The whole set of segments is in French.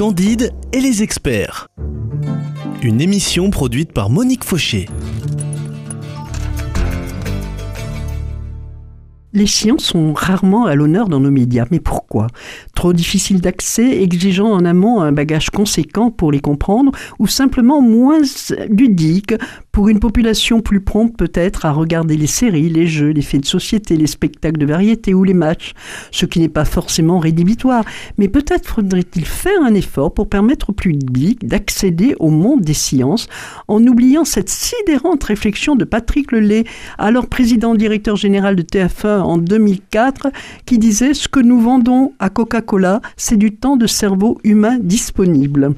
Candide et les experts. Une émission produite par Monique Fauché. Les sciences sont rarement à l'honneur dans nos médias. Mais pourquoi? Trop difficile d'accès, exigeant en amont un bagage conséquent pour les comprendre, ou simplement moins ludique pour une population plus prompte peut-être à regarder les séries, les jeux, les faits de société, les spectacles de variété ou les matchs, ce qui n'est pas forcément rédhibitoire. Mais peut-être faudrait-il faire un effort pour permettre au public d'accéder au monde des sciences en oubliant cette sidérante réflexion de Patrick Lelay, alors président directeur général de TF1 en 2004 qui disait Ce que nous vendons à Coca-Cola, c'est du temps de cerveau humain disponible.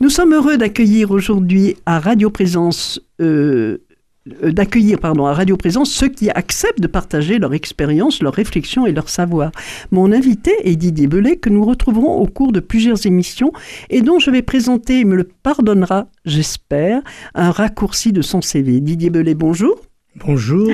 Nous sommes heureux d'accueillir aujourd'hui à Radio Présence euh, euh, d'accueillir pardon à Radio Présence ceux qui acceptent de partager leur expérience, leur réflexion et leur savoir. Mon invité est Didier Belay que nous retrouverons au cours de plusieurs émissions et dont je vais présenter, il me le pardonnera, j'espère, un raccourci de son CV. Didier Belay, bonjour. Bonjour.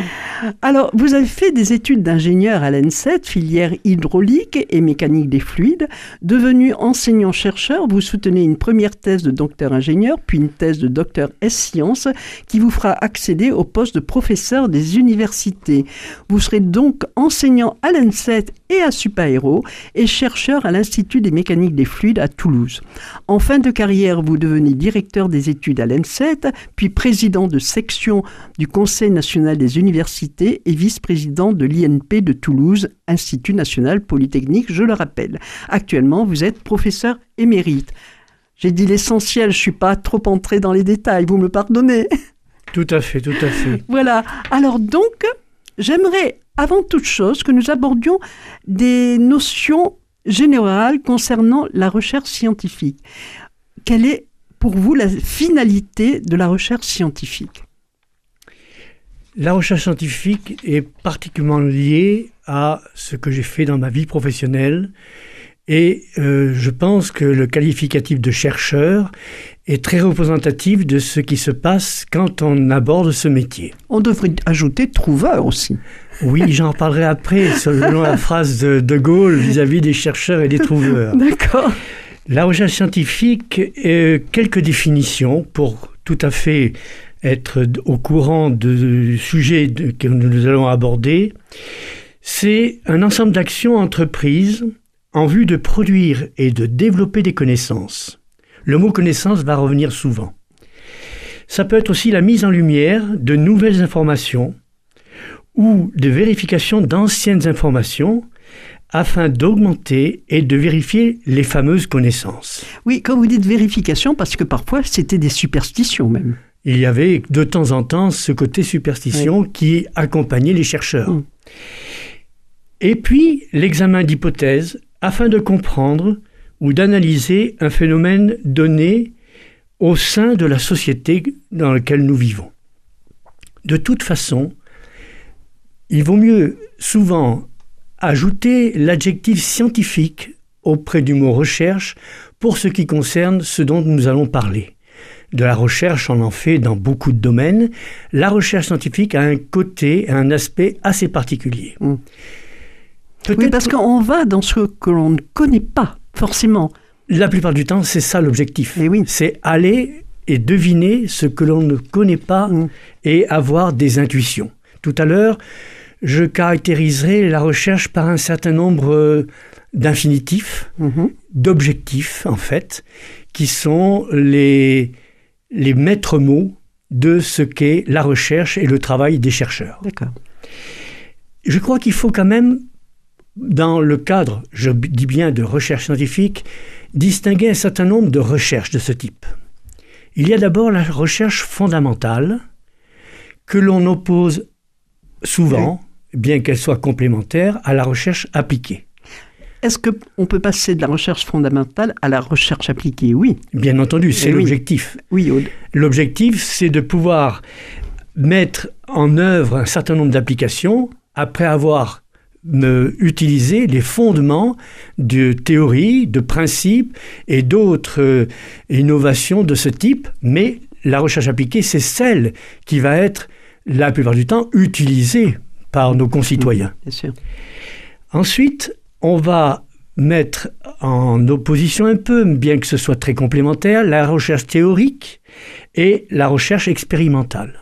Alors, vous avez fait des études d'ingénieur à l'ENSET, filière hydraulique et mécanique des fluides. Devenu enseignant-chercheur, vous soutenez une première thèse de docteur-ingénieur, puis une thèse de docteur S-Sciences, qui vous fera accéder au poste de professeur des universités. Vous serez donc enseignant à l'ENSET et à Supaéro et chercheur à l'Institut des mécaniques des fluides à Toulouse. En fin de carrière, vous devenez directeur des études à l'ENSET, puis président de section du Conseil national des universités et vice-président de l'INP de Toulouse, Institut national polytechnique, je le rappelle. Actuellement, vous êtes professeur émérite. J'ai dit l'essentiel, je suis pas trop entré dans les détails, vous me pardonnez. Tout à fait, tout à fait. voilà. Alors donc, j'aimerais avant toute chose que nous abordions des notions générales concernant la recherche scientifique. Quelle est pour vous la finalité de la recherche scientifique? La recherche scientifique est particulièrement liée à ce que j'ai fait dans ma vie professionnelle et euh, je pense que le qualificatif de chercheur est très représentatif de ce qui se passe quand on aborde ce métier. On devrait ajouter trouveur aussi. Oui, j'en parlerai après, selon la phrase de De Gaulle vis-à-vis des chercheurs et des trouveurs. D'accord. La recherche scientifique, euh, quelques définitions pour tout à fait être au courant du sujet que nous allons aborder, c'est un ensemble d'actions entreprises en vue de produire et de développer des connaissances. Le mot connaissance va revenir souvent. Ça peut être aussi la mise en lumière de nouvelles informations ou de vérification d'anciennes informations afin d'augmenter et de vérifier les fameuses connaissances. Oui, quand vous dites vérification, parce que parfois c'était des superstitions même il y avait de temps en temps ce côté superstition qui accompagnait les chercheurs. Mm. Et puis l'examen d'hypothèses afin de comprendre ou d'analyser un phénomène donné au sein de la société dans laquelle nous vivons. De toute façon, il vaut mieux souvent ajouter l'adjectif scientifique auprès du mot recherche pour ce qui concerne ce dont nous allons parler de la recherche, on en fait dans beaucoup de domaines. La recherche scientifique a un côté, un aspect assez particulier. Mm. Oui, parce qu'on va dans ce que l'on ne connaît pas, forcément. La plupart du temps, c'est ça l'objectif. Eh oui. C'est aller et deviner ce que l'on ne connaît pas mm. et avoir des intuitions. Tout à l'heure, je caractériserai la recherche par un certain nombre euh, d'infinitifs, mm-hmm. d'objectifs en fait, qui sont les, les maîtres mots de ce qu'est la recherche et le travail des chercheurs. D'accord. Je crois qu'il faut quand même, dans le cadre, je dis bien de recherche scientifique, distinguer un certain nombre de recherches de ce type. Il y a d'abord la recherche fondamentale, que l'on oppose souvent, bien qu'elle soit complémentaire, à la recherche appliquée. Est-ce qu'on peut passer de la recherche fondamentale à la recherche appliquée? Oui. Bien entendu, c'est l'objectif. Oui. L'objectif, c'est de pouvoir mettre en œuvre un certain nombre d'applications après avoir utilisé les fondements de théories, de principes et d'autres euh, innovations de ce type, mais la recherche appliquée, c'est celle qui va être la plupart du temps utilisée par nos concitoyens. Bien sûr. Ensuite, on va mettre en opposition un peu, bien que ce soit très complémentaire, la recherche théorique et la recherche expérimentale.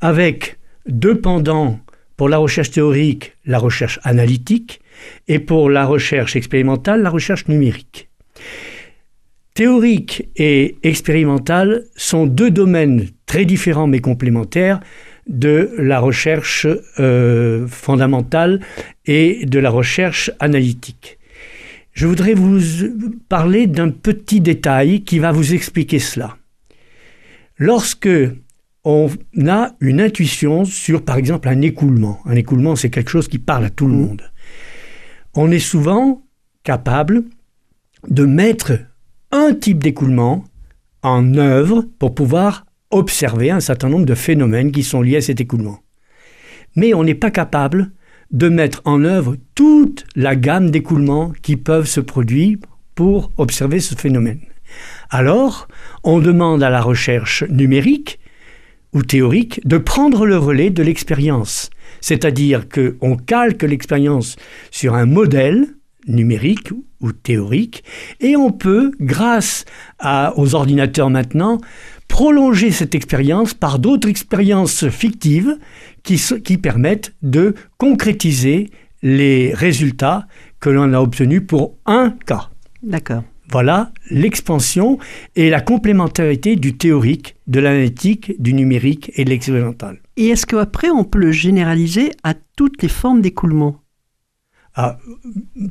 Avec deux pendants pour la recherche théorique, la recherche analytique, et pour la recherche expérimentale, la recherche numérique. Théorique et expérimentale sont deux domaines très différents mais complémentaires de la recherche euh, fondamentale et de la recherche analytique. Je voudrais vous parler d'un petit détail qui va vous expliquer cela. Lorsque on a une intuition sur, par exemple, un écoulement, un écoulement c'est quelque chose qui parle à tout le mmh. monde, on est souvent capable de mettre un type d'écoulement en œuvre pour pouvoir observer un certain nombre de phénomènes qui sont liés à cet écoulement. Mais on n'est pas capable de mettre en œuvre toute la gamme d'écoulements qui peuvent se produire pour observer ce phénomène. Alors, on demande à la recherche numérique ou théorique de prendre le relais de l'expérience. C'est-à-dire qu'on calque l'expérience sur un modèle numérique ou théorique et on peut, grâce aux ordinateurs maintenant, prolonger cette expérience par d'autres expériences fictives qui, qui permettent de concrétiser les résultats que l'on a obtenus pour un cas. D'accord. Voilà l'expansion et la complémentarité du théorique, de l'analytique, du numérique et de l'expérimental. Et est-ce qu'après, on peut le généraliser à toutes les formes d'écoulement? Ah,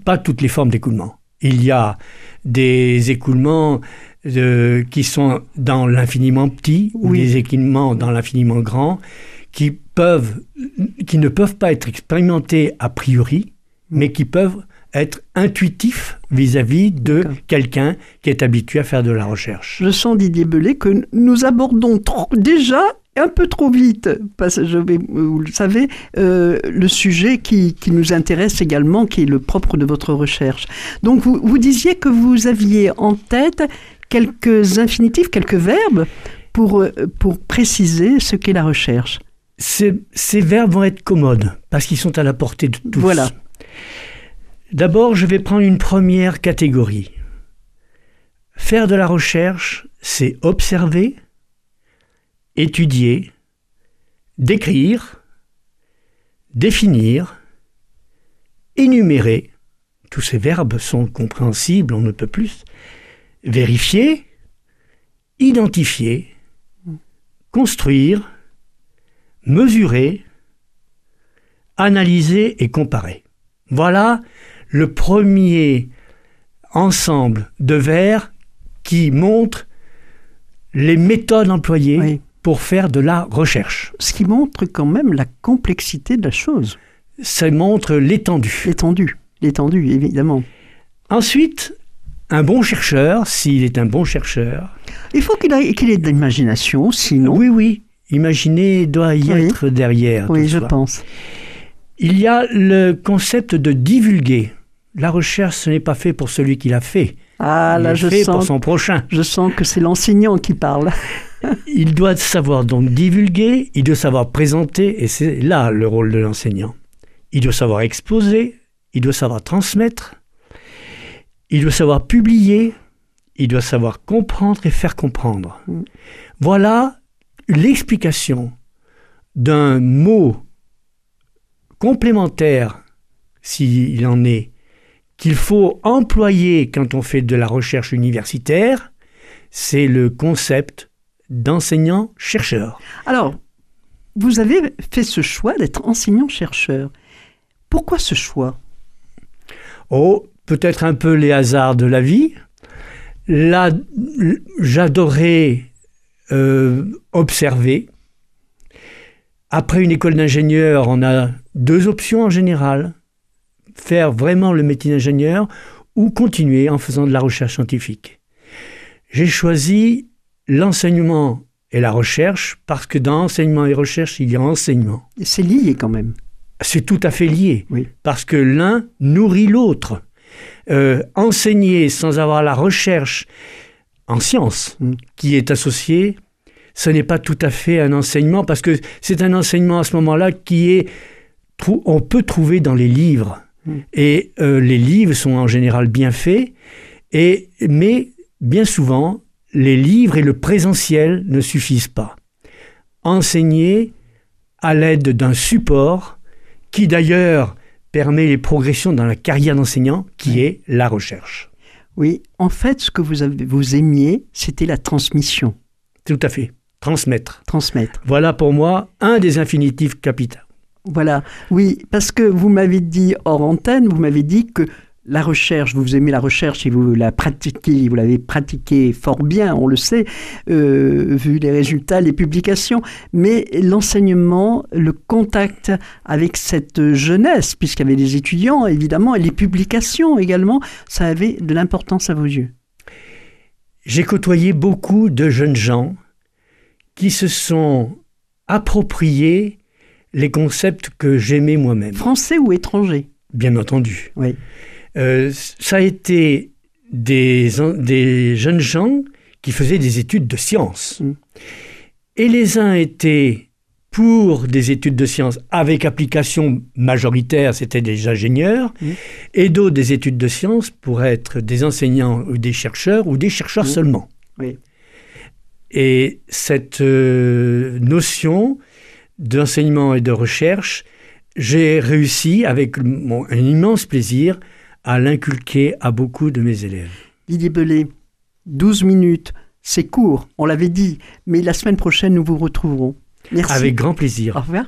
Pas toutes les formes d'écoulement. Il y a des écoulements euh, qui sont dans l'infiniment petit ou des écoulements dans l'infiniment grand qui, peuvent, qui ne peuvent pas être expérimentés a priori, mais qui peuvent être intuitif vis-à-vis de quelqu'un qui est habitué à faire de la recherche. Je sens, Didier Belay, que nous abordons déjà un peu trop vite, parce que je vais, vous le savez, euh, le sujet qui, qui, nous intéresse également, qui est le propre de votre recherche. Donc vous, vous disiez que vous aviez en tête quelques infinitifs, quelques verbes pour, euh, pour préciser ce qu'est la recherche. Ces, ces verbes vont être commodes, parce qu'ils sont à la portée de tous. Voilà. D'abord, je vais prendre une première catégorie. Faire de la recherche, c'est observer, étudier, décrire, définir, énumérer, tous ces verbes sont compréhensibles, on ne peut plus, vérifier, identifier, construire, mesurer, analyser et comparer. Voilà le premier ensemble de vers qui montre les méthodes employées pour faire de la recherche. Ce qui montre quand même la complexité de la chose. Ça montre l'étendue. L'étendue, l'étendue, évidemment. Ensuite, un bon chercheur, s'il est un bon chercheur... Il faut qu'il ait, de l'imagination, sinon... Oui, oui. Imaginer doit y être derrière. Oui, je pense. Il y a le concept de divulguer la recherche, ce n'est pas fait pour celui qui l'a fait. Ah, là, je fait sens, pour son prochain. Je sens que c'est l'enseignant qui parle. il doit savoir donc divulguer, il doit savoir présenter, et c'est là le rôle de l'enseignant. Il doit savoir exposer, il doit savoir transmettre, il doit savoir publier, il doit savoir comprendre et faire comprendre. Mm. Voilà l'explication d'un mot complémentaire, s'il en est, qu'il faut employer quand on fait de la recherche universitaire, c'est le concept d'enseignant-chercheur. Alors, vous avez fait ce choix d'être enseignant-chercheur. Pourquoi ce choix? Oh, peut-être un peu les hasards de la vie. Là, j'adorais euh, observer. Après une école d'ingénieur, on a deux options en général faire vraiment le métier d'ingénieur ou continuer en faisant de la recherche scientifique. J'ai choisi l'enseignement et la recherche parce que dans enseignement et recherche, il y a enseignement. C'est lié quand même. C'est tout à fait lié, parce que l'un nourrit l'autre. Euh, enseigner sans avoir la recherche en sciences mm. qui est associée, ce n'est pas tout à fait un enseignement, parce que c'est un enseignement à ce moment-là qui est, on peut trouver dans les livres. Et euh, les livres sont en général bien faits, et, mais bien souvent, les livres et le présentiel ne suffisent pas. Enseigner à l'aide d'un support qui d'ailleurs permet les progressions dans la carrière d'enseignant, qui est la recherche. Oui, en fait, ce que vous, avez, vous aimiez, c'était la transmission. Tout à fait. Transmettre. Transmettre. Voilà pour moi un des infinitifs capitaux. Voilà, oui, parce que vous m'avez dit hors antenne, vous m'avez dit que la recherche, vous aimez la recherche et vous la pratiquez, vous l'avez pratiquée fort bien, on le sait, euh, vu les résultats, les publications, mais l'enseignement, le contact avec cette jeunesse, puisqu'il y avait des étudiants évidemment, et les publications également, ça avait de l'importance à vos yeux. J'ai côtoyé beaucoup de jeunes gens qui se sont appropriés les concepts que j'aimais moi-même. Français ou étrangers Bien entendu. Oui. Euh, ça a été des, des, jeunes gens qui faisaient des études de sciences. Mm. Et les uns étaient pour des études de sciences avec application majoritaire, c'était des ingénieurs, mm. et d'autres des études de sciences pour être des enseignants ou des chercheurs ou des chercheurs mm. seulement. Oui. Et cette euh, notion d'enseignement et de recherche, j'ai réussi avec mon, un immense plaisir à l'inculquer à beaucoup de mes élèves. Didier Belay, 12 minutes, c'est court, on l'avait dit, mais la semaine prochaine, nous vous retrouverons. Merci. Avec grand plaisir. Au revoir.